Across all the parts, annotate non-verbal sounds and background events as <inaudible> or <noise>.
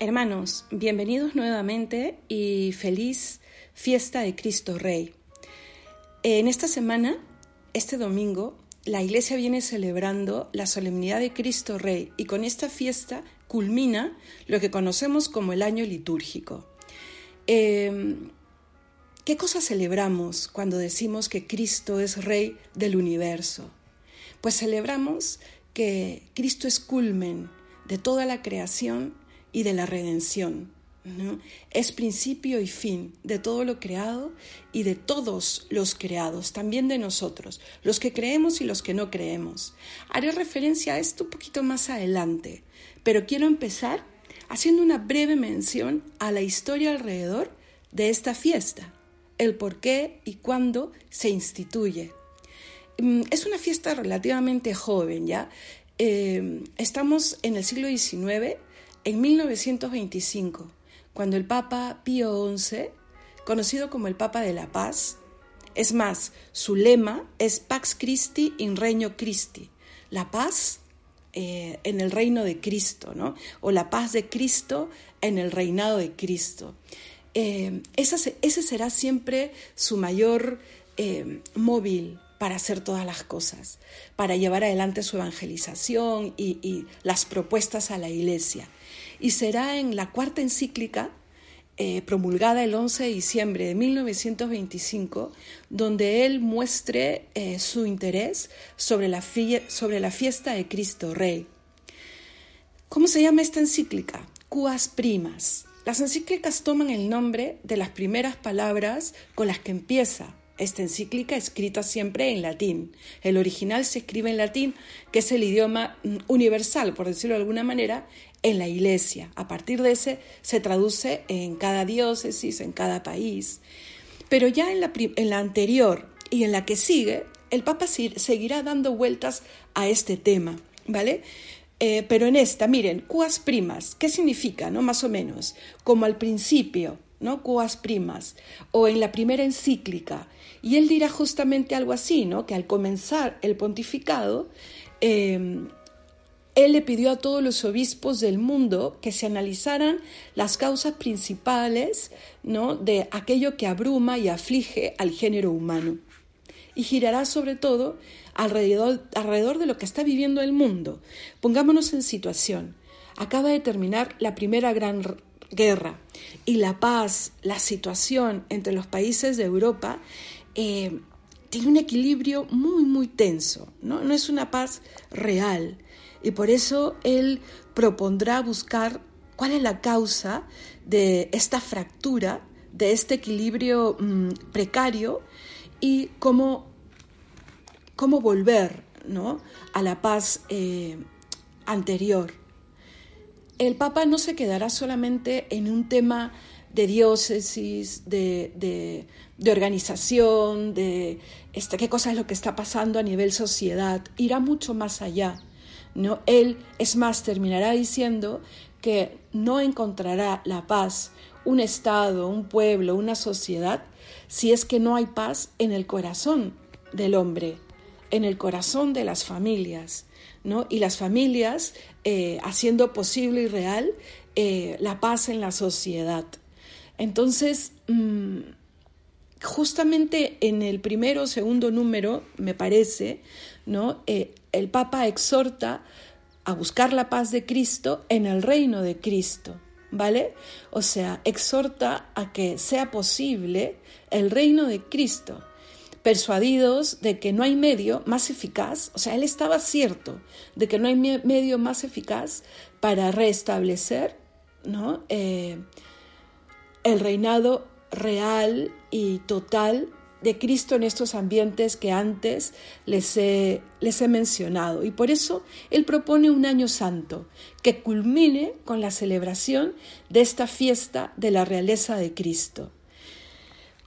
Hermanos, bienvenidos nuevamente y feliz fiesta de Cristo Rey. En esta semana, este domingo, la iglesia viene celebrando la solemnidad de Cristo Rey y con esta fiesta culmina lo que conocemos como el año litúrgico. Em, ¿Qué cosa celebramos cuando decimos que Cristo es Rey del universo? Pues celebramos que Cristo es culmen de toda la creación y de la redención. Es principio y fin de todo lo creado y de todos los creados, también de nosotros, los que creemos y los que no creemos. Haré referencia a esto un poquito más adelante, pero quiero empezar haciendo una breve mención a la historia alrededor de esta fiesta, el por qué y cuándo se instituye. Mm, es una fiesta relativamente joven, ¿ya? Eh, estamos en el siglo XIX en 1925, cuando el Papa Pío XI, conocido como el Papa de la Paz, es más, su lema es Pax Christi in Regno Christi, la paz eh, en el reino de Cristo, ¿no? O la paz de Cristo en el reinado de Cristo. Eh, ese será siempre su mayor eh, móvil para hacer todas las cosas, para llevar adelante su evangelización y las propuestas a la iglesia y será en la cuarta encíclica eh, promulgada el 11 de diciembre de 1925, donde él muestre eh, su interés sobre la, sobre la fiesta de Cristo Rey. ¿Cómo se llama esta encíclica? Cuas Primas. Las encíclicas toman el nombre de las primeras palabras con las que empieza esta encíclica, escrita siempre en latín. El original se escribe en latín, que es el idioma mm, universal, por decirlo de alguna manera, en la iglesia. A partir de ese se traduce en cada diócesis, en cada país. Pero ya en la, en la anterior y en la que sigue, el Papa seguirá dando vueltas a este tema, ¿vale? Eh, pero en esta, miren, cuas primas, ¿qué significa, no? Más o menos, como al principio, ¿no? Cuas primas, o en la primera encíclica. Y él dirá justamente algo así, ¿no? Que al comenzar el pontificado, eh, él le pidió a todos los obispos del mundo que se analizaran las causas principales ¿no? de aquello que abruma y aflige al género humano. Y girará sobre todo alrededor, alrededor de lo que está viviendo el mundo. Pongámonos en situación. Acaba de terminar la primera gran guerra y la paz, la situación entre los países de Europa eh, tiene un equilibrio muy, muy tenso. ¿no? no es una paz real y por eso él propondrá buscar cuál es la causa de esta fractura, de este equilibrio mm, precario y cómo, cómo volver ¿no? a la paz eh, anterior. El Papa no se quedará solamente en un tema de diócesis, de, de, organización, de este, qué cosa es lo que está pasando a nivel sociedad, irá mucho más allá. ¿no? Él, es más, terminará diciendo que no encontrará la paz un Estado, un pueblo, una sociedad, si es que no hay paz en el corazón del hombre, en el corazón de las familias, ¿no? Y las familias eh, haciendo posible y real eh, la paz en la sociedad. Entonces, mm, justamente en el primero o segundo número, me parece, ¿no? Eh, el Papa exhorta a buscar la paz de Cristo en el reino de Cristo, ¿vale? O sea, exhorta a que sea posible el reino de Cristo, persuadidos de que no hay medio más eficaz, o sea, él estaba cierto de que no hay medio más eficaz para restablecer eh, el reinado real y total de Cristo en estos ambientes que antes les he, les he mencionado. Y por eso Él propone un año santo que culmine con la celebración de esta fiesta de la realeza de Cristo.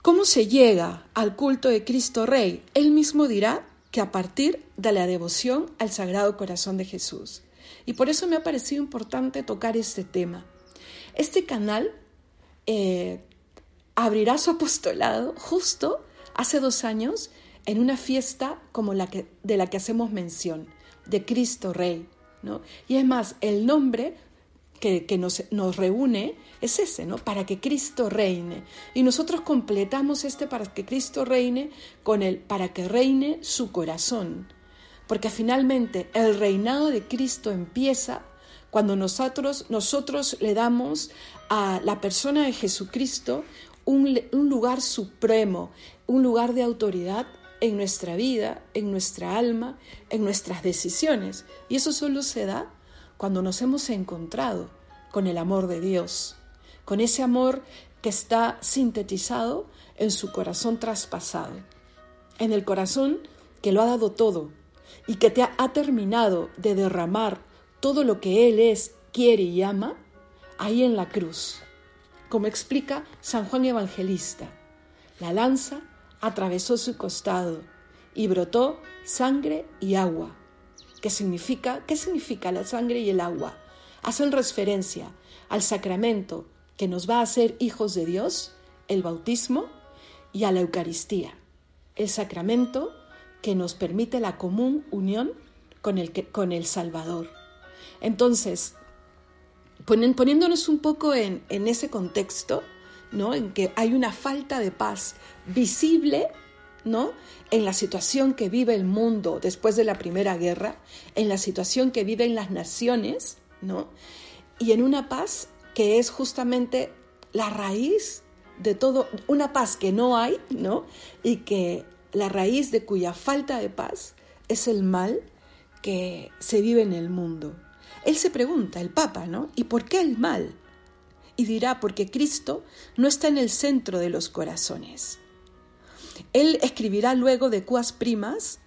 ¿Cómo se llega al culto de Cristo Rey? Él mismo dirá que a partir de la devoción al Sagrado Corazón de Jesús. Y por eso me ha parecido importante tocar este tema. Este canal eh, abrirá su apostolado justo hace dos años en una fiesta como la que, de la que hacemos mención, de Cristo Rey. ¿no? Y es más, el nombre que, nos, nos, reúne es ese, ¿no? Para que Cristo reine. Y nosotros completamos este para que Cristo reine con el para que reine su corazón. Porque finalmente el reinado de Cristo empieza cuando nosotros, nosotros le damos a la persona de Jesucristo un, lugar supremo, un lugar de autoridad en nuestra vida, en nuestra alma, en nuestras decisiones. Y eso solo se da cuando nos hemos encontrado con el amor de Dios, con ese amor que está sintetizado en su corazón traspasado, en el corazón que lo ha dado todo y que te ha terminado de derramar todo lo que Él es, quiere y ama, ahí en la cruz como explica San Juan Evangelista. La lanza atravesó su costado y brotó sangre y agua. ¿Qué significa? ¿Qué significa la sangre y el agua? Hacen referencia al sacramento que nos va a hacer hijos de Dios, el bautismo, y a la Eucaristía, el sacramento que nos permite la común unión con el, con el Salvador. Entonces, poniéndonos un poco en, ese contexto, ¿no? En que hay una falta de paz visible, ¿no? En la situación que vive el mundo después de la Primera Guerra, en la situación que viven las naciones, ¿no? Y en una paz que es justamente la raíz de todo, una paz que no hay, ¿no? Y que la raíz de cuya falta de paz es el mal que se vive en el mundo. Él se pregunta, el Papa, ¿no? ¿Y por qué el mal? Y dirá, porque Cristo no está en el centro de los corazones. Él escribirá luego de Cuas Primas,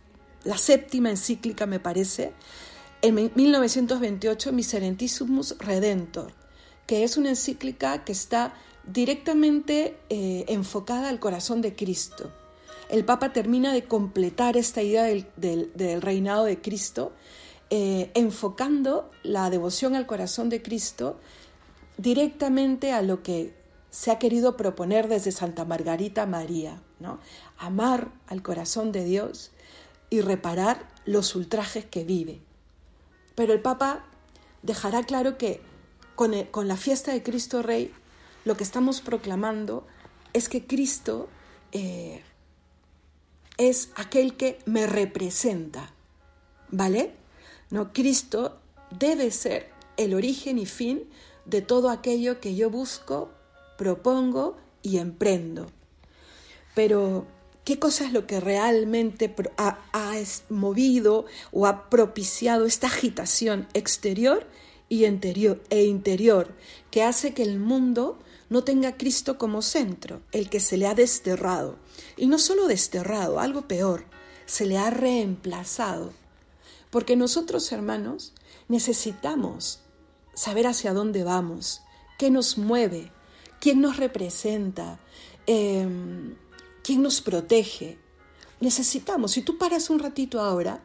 la séptima encíclica me parece, en 1928 Miserentissimus Redentor, que es una encíclica que está directamente eh, enfocada al corazón de Cristo. El Papa termina de completar esta idea del reinado de Cristo eh, enfocando la devoción al corazón de Cristo directamente a lo que se ha querido proponer desde Santa Margarita María, ¿no? Amar al corazón de Dios y reparar los ultrajes que vive. Pero el Papa dejará claro que con, con la fiesta de Cristo Rey lo que estamos proclamando es que Cristo eh, es aquel que me representa, ¿vale? No, Cristo debe ser el origen y fin de todo aquello que yo busco, propongo y emprendo. Pero, ¿qué cosa es lo que realmente ha, movido o ha propiciado esta agitación exterior y interior, e interior que hace que el mundo no tenga a Cristo como centro, el que se le ha desterrado? Y no solo desterrado, algo peor, se le ha reemplazado porque nosotros, hermanos, necesitamos saber hacia dónde vamos, qué nos mueve, quién nos representa, em, quién nos protege. Necesitamos, si tú paras un ratito ahora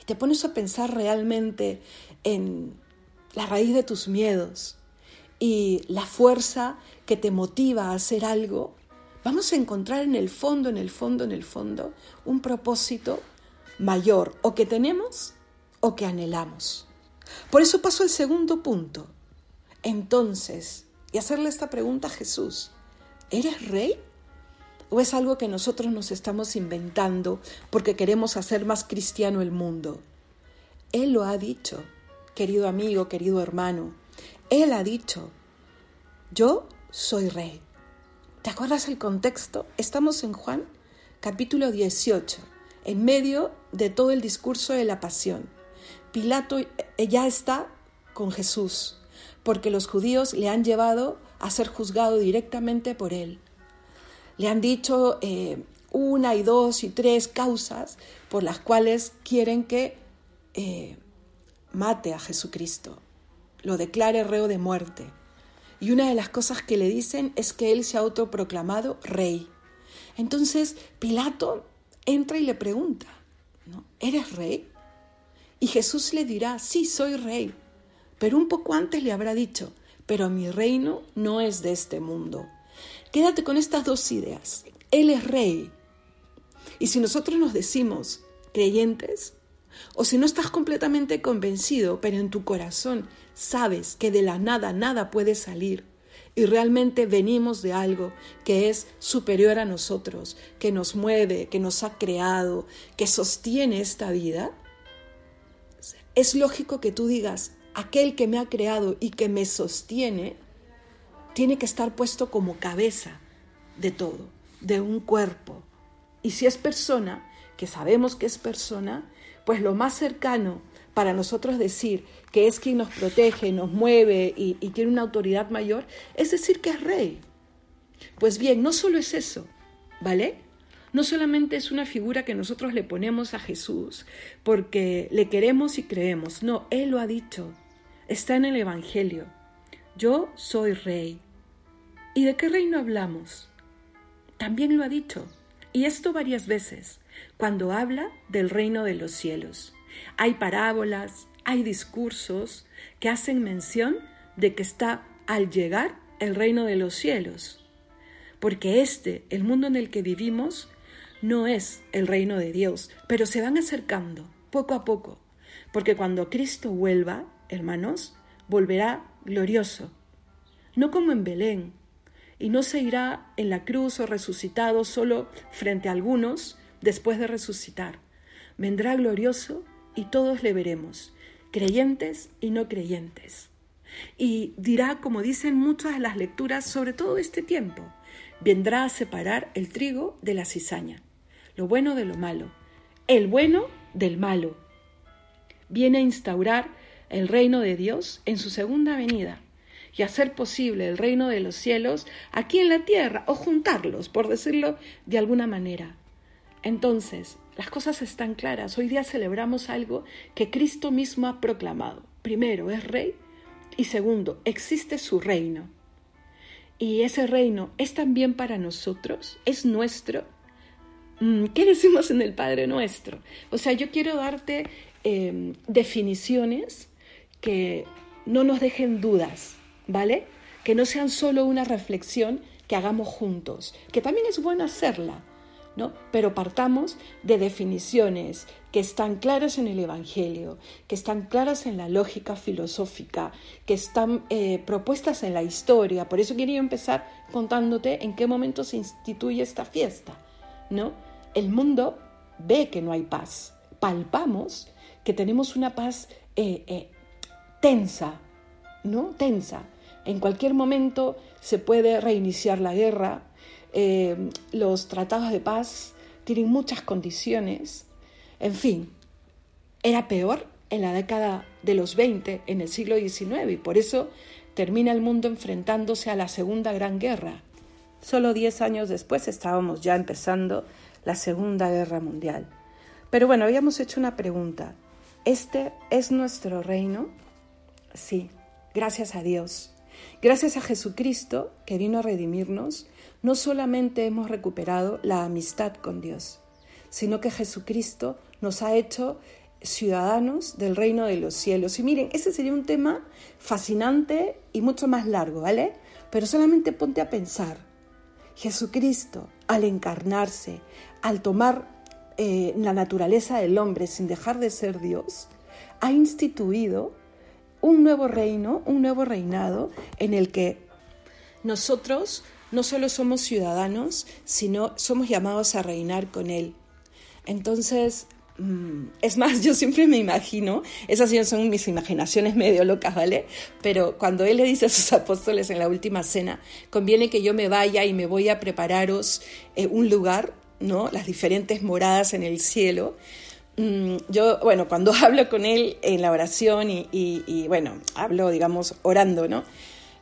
y te pones a pensar realmente en la raíz de tus miedos y la fuerza que te motiva a hacer algo, vamos a encontrar en el fondo, en el fondo, en el fondo, un propósito mayor o que tenemos o que anhelamos. Por eso paso al segundo punto. Entonces, y hacerle esta pregunta a Jesús, ¿eres rey? ¿O es algo que nosotros nos estamos inventando porque queremos hacer más cristiano el mundo? Él lo ha dicho, querido amigo, querido hermano. Él ha dicho, yo soy rey. ¿Te acuerdas el contexto? Estamos en Juan capítulo 18, en medio de todo el discurso de la pasión. Pilato eh, ya está con Jesús, porque los judíos le han llevado a ser juzgado directamente por él. Le han dicho, eh, una y dos y tres causas por las cuales quieren que eh, mate a Jesucristo, lo declare reo de muerte. Y una de las cosas que le dicen es que él se ha autoproclamado rey. Entonces Pilato entra y le pregunta, ¿no? ¿eres rey? Y Jesús le dirá, sí, soy rey. Pero un poco antes le habrá dicho, pero mi reino no es de este mundo. Quédate con estas dos ideas. Él es rey. Y si nosotros nos decimos creyentes, o si no estás completamente convencido, pero en tu corazón sabes que de la nada nada puede salir, y realmente venimos de algo que es superior a nosotros, que nos mueve, que nos ha creado, que sostiene esta vida, es lógico que tú digas, aquel que me ha creado y que me sostiene, tiene que estar puesto como cabeza de todo, de un cuerpo. Y si es persona, que sabemos que es persona, pues lo más cercano para nosotros decir que es quien nos protege, nos mueve y, tiene una autoridad mayor, es decir que es rey. Pues bien, no solo es eso, ¿vale? No solamente es una figura que nosotros le ponemos a Jesús porque le queremos y creemos, no, Él lo ha dicho, está en el Evangelio. Yo soy rey. ¿Y de qué reino hablamos? También lo ha dicho, y esto varias veces, cuando habla del reino de los cielos. Hay parábolas, hay discursos que hacen mención de que está al llegar el reino de los cielos. Porque este, el mundo en el que vivimos, no es el reino de Dios, pero se van acercando poco a poco. Porque cuando Cristo vuelva, hermanos, volverá glorioso. No como en Belén, y no se irá en la cruz o resucitado solo frente a algunos después de resucitar. Vendrá glorioso y todos le veremos, creyentes y no creyentes. Y dirá, como dicen muchas de las lecturas, sobre todo este tiempo, vendrá a separar el trigo de la cizaña, lo bueno de lo malo, el bueno del malo. Viene a instaurar el reino de Dios en su segunda venida y hacer posible el reino de los cielos aquí en la tierra o juntarlos, por decirlo de alguna manera. Entonces, las cosas están claras. Hoy día celebramos algo que Cristo mismo ha proclamado. Primero, es rey y segundo, existe su reino. Y ese reino es también para nosotros, es nuestro. Mm, ¿Qué decimos en el Padre Nuestro? O sea, yo quiero darte em, definiciones que no nos dejen dudas, ¿vale? Que no sean solo una reflexión que hagamos juntos, que también es bueno hacerla, Pero partamos de definiciones que están claras en el Evangelio, que están claras en la lógica filosófica, que están eh, propuestas en la historia. Por eso quería empezar contándote en qué momento se instituye esta fiesta, ¿no? El mundo ve que no hay paz. Palpamos que tenemos una paz eh, eh, tensa, ¿no? Tensa. En cualquier momento se puede reiniciar la guerra, eh, los tratados de paz tienen muchas condiciones, en fin, era peor en la década de los 20, en el siglo XIX, y por eso termina el mundo enfrentándose a la Segunda Gran Guerra. Solo diez años después estábamos ya empezando la Segunda Guerra Mundial. Pero bueno, habíamos hecho una pregunta. ¿Este es nuestro reino? Sí, gracias a Dios. Gracias a Jesucristo que vino a redimirnos, no solamente hemos recuperado la amistad con Dios, sino que Jesucristo nos ha hecho ciudadanos del reino de los cielos. Y miren, ese sería un tema fascinante y mucho más largo, ¿vale? Pero solamente ponte a pensar. Jesucristo, al encarnarse, al tomar eh, la naturaleza del hombre sin dejar de ser Dios, ha instituido un nuevo reino, un nuevo reinado en el que nosotros no solo somos ciudadanos, sino somos llamados a reinar con Él. Entonces, mm, es más, <laughs> yo siempre me imagino, esas son mis imaginaciones medio locas, ¿vale? Pero cuando Él le dice a sus <laughs> apóstoles en la última cena, conviene que yo me vaya y me voy a prepararos eh, un lugar, ¿no? Las diferentes moradas en el cielo. Mm, yo, bueno, cuando <laughs> hablo con Él en la oración y, bueno, hablo, digamos, orando, ¿no?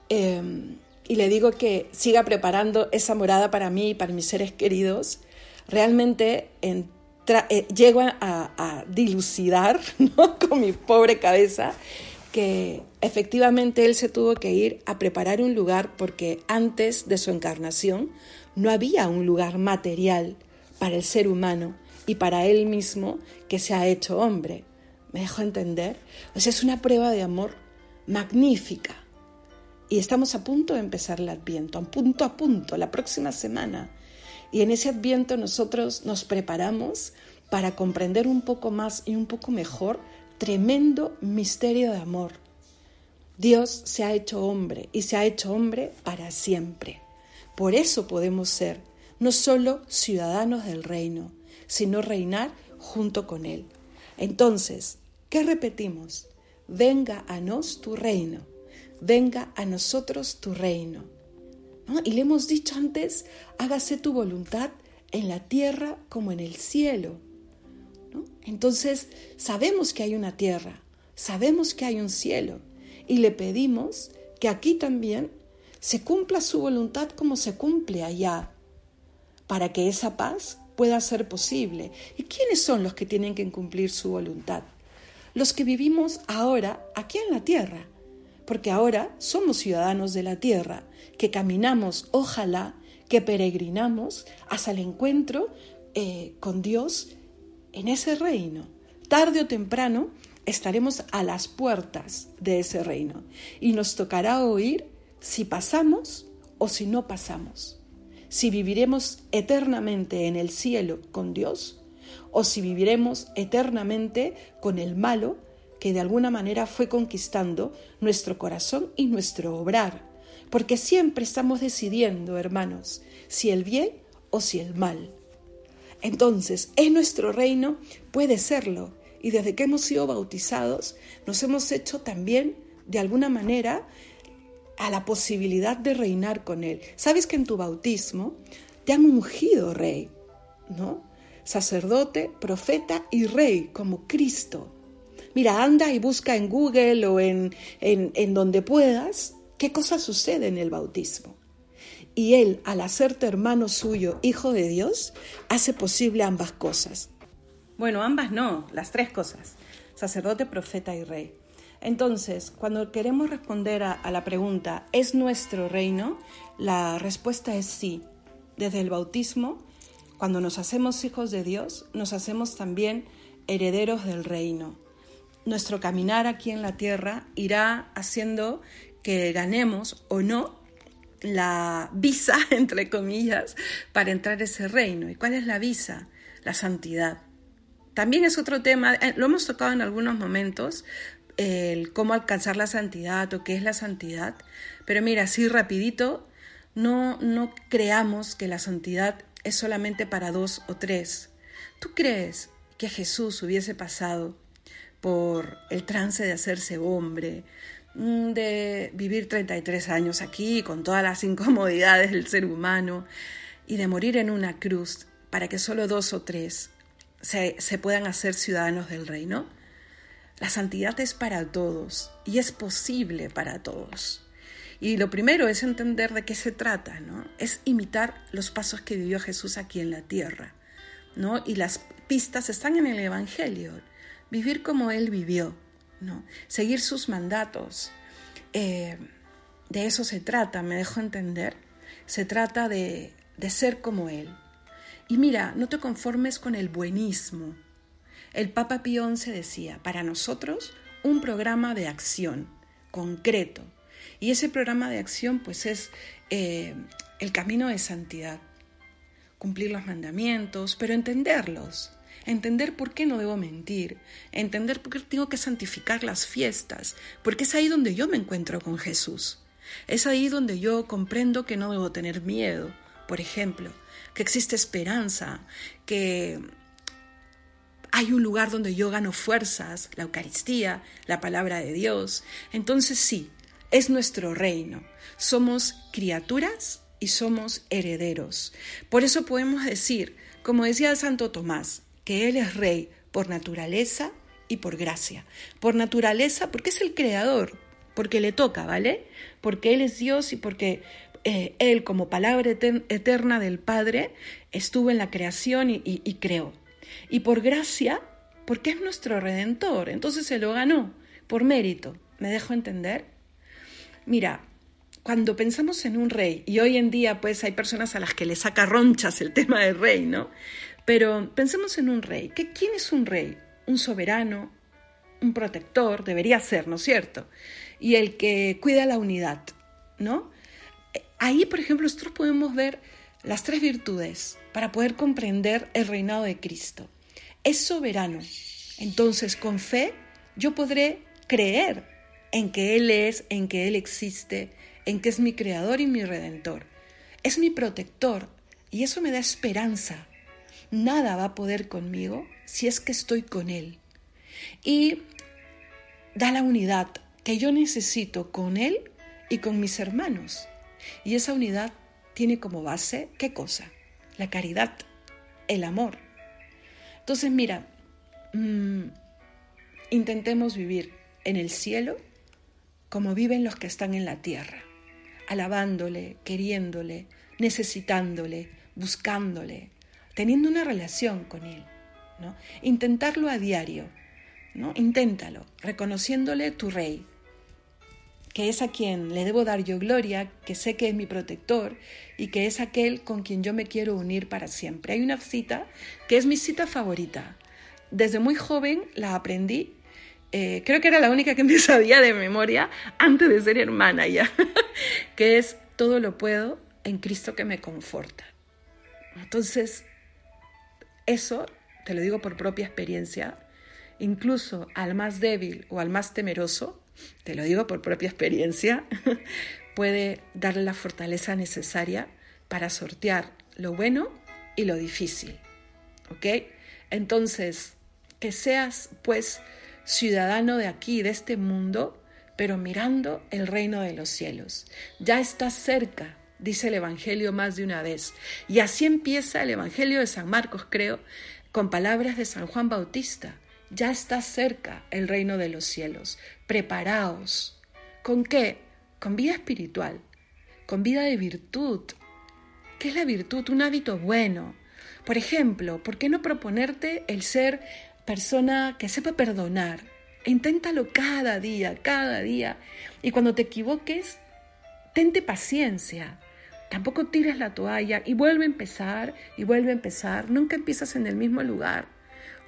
Em, y le digo que siga preparando esa morada para mí y para mis seres queridos, realmente eh, llego a, dilucidar <laughs> ¿no? con mi pobre cabeza que efectivamente él se tuvo que ir a preparar un lugar porque antes de su encarnación no había un lugar material para el ser humano y para él mismo que se ha hecho hombre. ¿Me dejo entender? O sea, es una prueba de amor magnífica. Y estamos a punto de empezar el adviento, a punto a punto, la próxima semana. Y en ese adviento nosotros nos preparamos para comprender un poco más y un poco mejor tremendo misterio de amor. Dios se ha hecho hombre y se ha hecho hombre para siempre. Por eso podemos ser no solo ciudadanos del reino, sino reinar junto con Él. Entonces, ¿qué repetimos? Venga a nos tu reino, venga a nosotros tu reino. Y le hemos dicho antes, hágase tu voluntad en la tierra como en el cielo. Entonces, sabemos que hay una tierra, sabemos que hay un cielo, y le pedimos que aquí también se cumpla su voluntad como se cumple allá, para que esa paz pueda ser posible. ¿Y quiénes son los que tienen que cumplir su voluntad? Los que vivimos ahora aquí en la tierra, porque ahora somos ciudadanos de la tierra, que caminamos, ojalá, que peregrinamos hasta el encuentro eh, con Dios en ese reino. Tarde o temprano estaremos a las puertas de ese reino y nos tocará oír si pasamos o si no pasamos si viviremos eternamente en el cielo con Dios o si viviremos eternamente con el malo que de alguna manera fue conquistando nuestro corazón y nuestro obrar. Porque siempre estamos decidiendo, hermanos, si el bien o si el mal. Entonces, ¿es nuestro reino? Puede serlo. Y desde que hemos sido bautizados, nos hemos hecho también, de alguna manera, a la posibilidad de reinar con Él. Sabes que en tu bautismo te han ungido rey, ¿no? Sacerdote, profeta y rey, como Cristo. Mira, anda y busca en Google o en, en, donde puedas qué cosa sucede en el bautismo. Y Él, al hacerte hermano suyo, hijo de Dios, hace posible ambas cosas. Bueno, ambas no, las tres cosas. Sacerdote, profeta y rey. Entonces, cuando queremos responder a, la pregunta, ¿es nuestro reino? La respuesta es sí. Desde el bautismo, cuando nos hacemos hijos de Dios, nos hacemos también herederos del reino. Nuestro caminar aquí en la tierra irá haciendo que ganemos o no la visa, <laughs> entre comillas, para entrar a ese reino. ¿Y cuál es la visa? La santidad. También es otro tema, eh, lo hemos tocado en algunos momentos, el cómo alcanzar la santidad o qué es la santidad. Pero mira, así rapidito, no, no creamos que la santidad es solamente para dos o tres. ¿Tú crees que Jesús hubiese pasado por el trance de hacerse hombre, mm, de vivir 33 años aquí con todas las <laughs> incomodidades del ser humano y de morir en una cruz para que solo dos o tres se, se puedan hacer ciudadanos del reino? La santidad es para todos y es posible para todos. Y lo primero es entender de qué se trata, ¿no? Es imitar los pasos que vivió Jesús aquí en la tierra, ¿no? Y las pistas están en el Evangelio. Vivir como Él vivió, ¿no? Seguir sus mandatos. Eh, de eso se trata, me dejo entender. Se trata de, de ser como Él. Y mira, no te conformes con el buenismo, el Papa Pío XI decía, para nosotros un programa de acción concreto. Y ese programa de acción pues es eh, el camino de santidad, cumplir los mandamientos, pero entenderlos, entender por qué no debo mentir, entender por qué tengo que santificar las fiestas, porque es ahí donde yo me encuentro con Jesús. Es ahí donde yo comprendo que no debo tener miedo, por ejemplo, que existe esperanza, que hay un lugar donde yo gano fuerzas, la Eucaristía, la palabra de Dios. Entonces sí, es nuestro reino. Somos criaturas y somos herederos. Por eso podemos decir, como decía Santo Tomás, que Él es rey por naturaleza y por gracia. Por naturaleza porque es el creador, porque le toca, ¿vale? Porque Él es Dios y porque eh, Él como palabra eterna del Padre estuvo en la creación y, y creó. Y por gracia, porque es nuestro redentor, entonces se lo ganó, por mérito. ¿Me dejo entender? Mira, cuando pensamos en un rey, y hoy en día pues hay personas a las que le saca ronchas el tema del rey, ¿no? Pero pensemos en un rey. ¿Qué, ¿Quién es un rey? Un soberano, un protector, debería ser, ¿no es cierto? Y el que cuida la unidad, ¿no? Ahí, por ejemplo, nosotros podemos ver las tres virtudes para poder comprender el reinado de Cristo. Es soberano. Entonces, con fe, yo podré creer en que Él es, en que Él existe, en que es mi creador y mi redentor. Es mi protector y eso me da esperanza. Nada va a poder conmigo si es que estoy con Él. Y da la unidad que yo necesito con Él y con mis hermanos. Y esa unidad tiene como base, ¿qué cosa? La caridad, el amor. Entonces, mira, mm, intentemos vivir en el cielo como viven los que están en la tierra, alabándole, queriéndole, necesitándole, buscándole, teniendo una relación con Él. ¿no? Intentarlo a diario, ¿no? Inténtalo, reconociéndole tu rey, que es a quien le debo dar yo gloria, que sé que es mi protector y que es aquel con quien yo me quiero unir para siempre. Hay una cita que es mi cita favorita. Desde muy joven la aprendí eh, creo que era la única que me <laughs> sabía de memoria antes de ser hermana ya, <laughs> que es todo lo puedo en Cristo que me conforta. Entonces, eso, te lo digo por propia experiencia, incluso al más débil o al más temeroso, te lo digo por propia experiencia, <laughs> puede darle la fortaleza necesaria para sortear lo bueno y lo difícil. ¿Ok? Entonces, que seas pues ciudadano de aquí, de este mundo, pero mirando el reino de los cielos. Ya está cerca, dice el Evangelio más de una vez. Y así empieza el Evangelio de San Marcos, creo, con palabras de San Juan Bautista. Ya está cerca el reino de los cielos. Preparaos. ¿Con qué? Con vida espiritual, con vida de virtud. ¿Qué es la virtud? Un hábito bueno. Por ejemplo, ¿por qué no proponerte el ser persona que sepa perdonar. Inténtalo cada día, cada día. Y cuando te equivoques, tente paciencia. Tampoco tires la toalla y vuelve a empezar y vuelve a empezar. Nunca empiezas en el mismo lugar.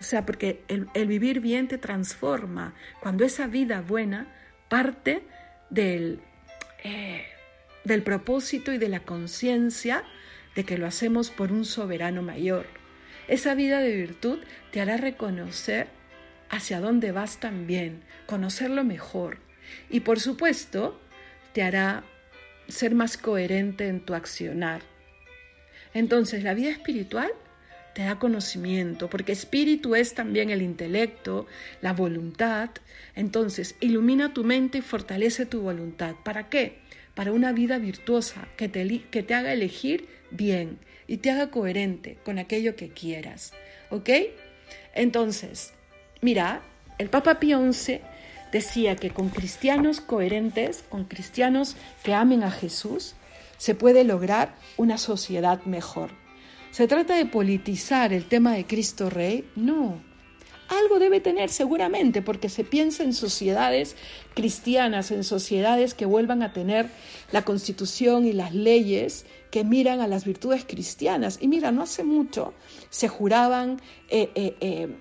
O sea, porque el, vivir bien te transforma. Cuando esa vida buena parte del, eh, del propósito y de la conciencia de que lo hacemos por un soberano mayor. Esa vida de virtud te hará reconocer hacia dónde vas también, conocerlo mejor. Y por supuesto, te hará ser más coherente en tu accionar. Entonces, la vida espiritual te da conocimiento, porque espíritu es también el intelecto, la voluntad. Entonces, ilumina tu mente y fortalece tu voluntad. ¿Para qué? Para una vida virtuosa que te, que te haga elegir bien y te haga coherente con aquello que quieras. ¿Ok? Entonces, mira, el Papa Pío XI decía que con cristianos coherentes, con cristianos que amen a Jesús, se puede lograr una sociedad mejor. ¿Se trata de politizar el tema de Cristo Rey? No. Algo debe tener seguramente, porque se piensa en sociedades cristianas, en sociedades que vuelvan a tener la constitución y las leyes que miran a las virtudes cristianas. Y mira, no hace mucho se juraban eh, eh, eh,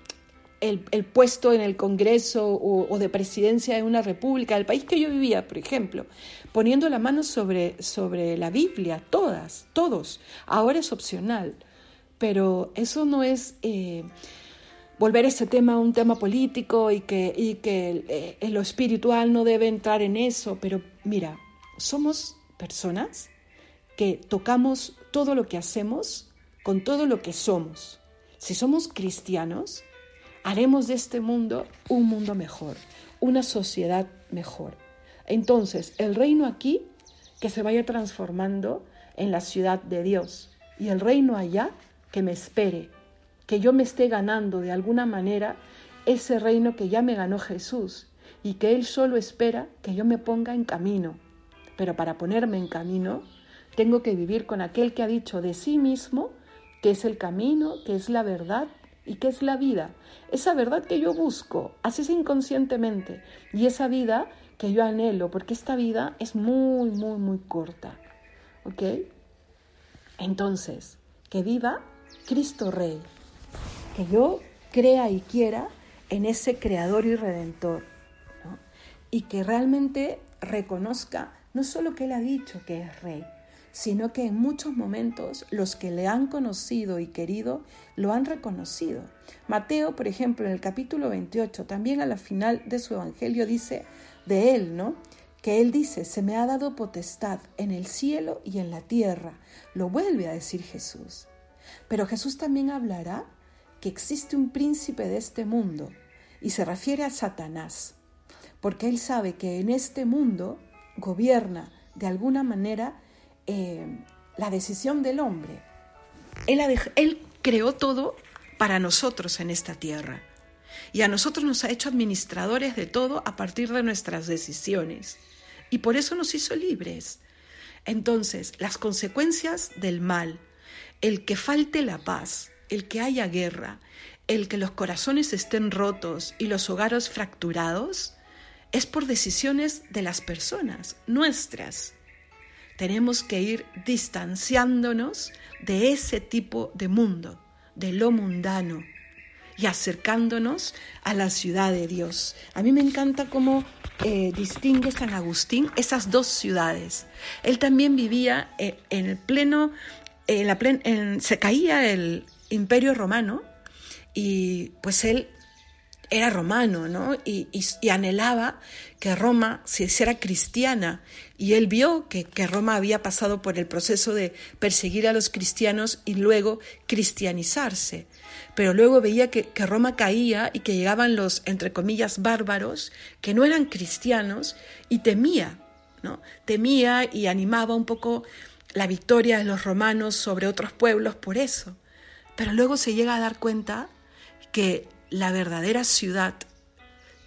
el, puesto en el Congreso o, de presidencia de una república, del país que yo vivía, por ejemplo, poniendo la mano sobre, sobre la Biblia, todas, todos. Ahora es opcional, pero eso no es volver ese tema un tema político y que, y que lo espiritual no debe entrar en eso, pero mira, somos personas que tocamos todo lo que hacemos con todo lo que somos. Si somos cristianos, haremos de este mundo un mundo mejor, una sociedad mejor. Entonces, el reino aquí, que se vaya transformando en la ciudad de Dios, y el reino allá, que me espere, que yo me esté ganando de alguna manera ese reino que ya me ganó Jesús y que Él solo espera que yo me ponga en camino. Pero para ponerme en camino, Tengo que vivir con aquel que ha dicho de sí mismo que es el camino, que es la verdad y que es la vida. Esa verdad que yo busco, así es inconscientemente, y esa vida que yo anhelo, porque esta vida es muy, muy, muy corta. ¿Ok? Entonces, que viva Cristo Rey, que yo crea y quiera en ese Creador y Redentor, y que realmente reconozca no solo que Él ha dicho que es Rey, sino que en muchos momentos los que le han conocido y querido lo han reconocido. Mateo, por ejemplo, en el capítulo 28, también a la final de su evangelio dice de él, ¿no? Que él dice, se me ha dado potestad en el cielo y en la tierra. Lo vuelve a decir Jesús. Pero Jesús también hablará que existe un príncipe de este mundo y se refiere a Satanás, porque él sabe que en este mundo gobierna de alguna manera eh, la decisión del hombre. Él, él creó todo para nosotros en esta tierra. Y a nosotros nos ha hecho administradores de todo a partir de nuestras decisiones. Y por eso nos hizo libres. Entonces, las consecuencias del mal, el que falte la paz, el que haya guerra, el que los corazones estén rotos y los hogares fracturados, es por decisiones de las personas, nuestras tenemos que ir distanciándonos de ese tipo de mundo, de lo mundano, y acercándonos a la ciudad de Dios. A mí me encanta cómo eh, distingue San Agustín esas dos ciudades. Él también vivía eh, en el pleno, en la se caía el imperio romano y pues él era romano, ¿no? Y, anhelaba que Roma se hiciera cristiana. Y él vio que, Roma había pasado por el proceso de perseguir a los cristianos y luego cristianizarse. Pero luego veía que, que Roma caía y que llegaban los, entre comillas, bárbaros, que no eran cristianos, y temía, ¿no? Temía y animaba un poco la victoria de los romanos sobre otros pueblos por eso. Pero luego se llega a dar cuenta que la verdadera ciudad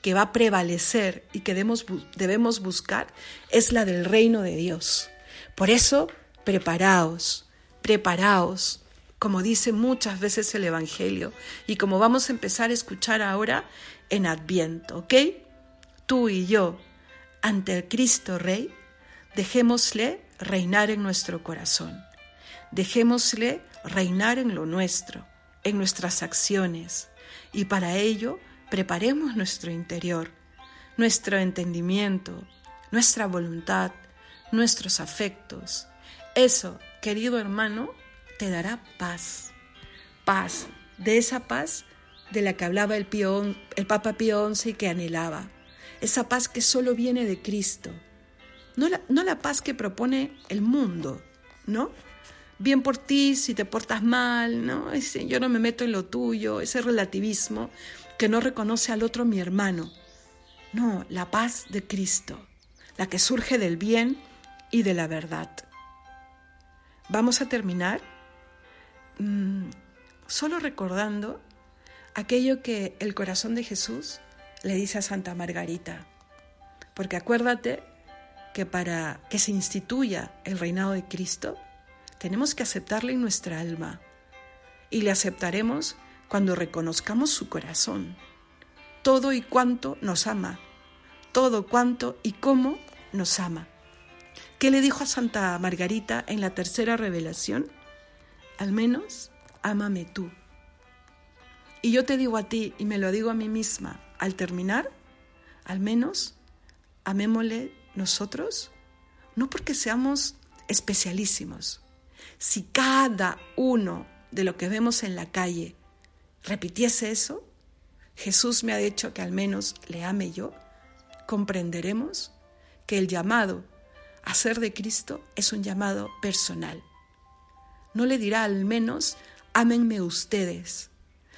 que va a prevalecer y que debemos, debemos buscar es la del reino de Dios. Por eso, preparaos, preparaos, como dice muchas veces el Evangelio y como vamos a empezar a escuchar ahora en Adviento, ¿ok? Tú y yo, ante el Cristo Rey, dejémosle reinar en nuestro corazón, dejémosle reinar en lo nuestro, en nuestras acciones, y para ello preparemos nuestro interior, nuestro entendimiento, nuestra voluntad, nuestros afectos. Eso, querido hermano, te dará paz. Paz, de esa paz de la que hablaba el, el Papa Pío XI que anhelaba. Esa paz que solo viene de Cristo. No la, no la paz que propone el mundo, ¿no? Bien por ti si te portas mal, ¿no? Ese, yo no me meto en lo tuyo, ese relativismo que no reconoce al otro mi hermano. No, la paz de Cristo, la que surge del bien y de la verdad. Vamos a terminar mm, solo recordando aquello que el corazón de Jesús le dice a Santa Margarita. Porque acuérdate que para que se instituya el reinado de Cristo, tenemos que aceptarle en nuestra alma y le aceptaremos cuando reconozcamos su corazón, todo y cuánto nos ama, todo cuánto y cómo nos ama. ¿Qué le dijo a Santa Margarita en la tercera revelación? Al menos, ámame tú. Y yo te digo a ti, y me lo digo a mí misma, al terminar, al menos, amémosle nosotros, no porque seamos especialísimos, si cada uno de lo que vemos en la calle repitiese eso, Jesús me ha dicho que al menos le ame yo, comprenderemos que el llamado a ser de Cristo es un llamado personal. No le dirá al menos, ámenme ustedes.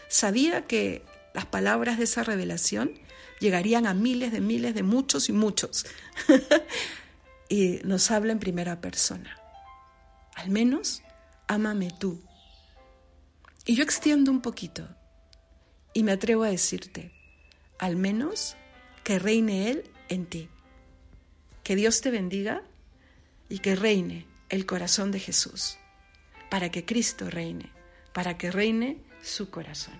Sabía que las palabras de esa revelación llegarían a miles de miles de muchos y muchos. <laughs> y nos habla en primera persona. Al menos, ámame tú. Y yo extiendo un poquito y me atrevo a decirte, al menos que reine Él en ti. Que Dios te bendiga y que reine el corazón de Jesús, para que Cristo reine, para que reine su corazón.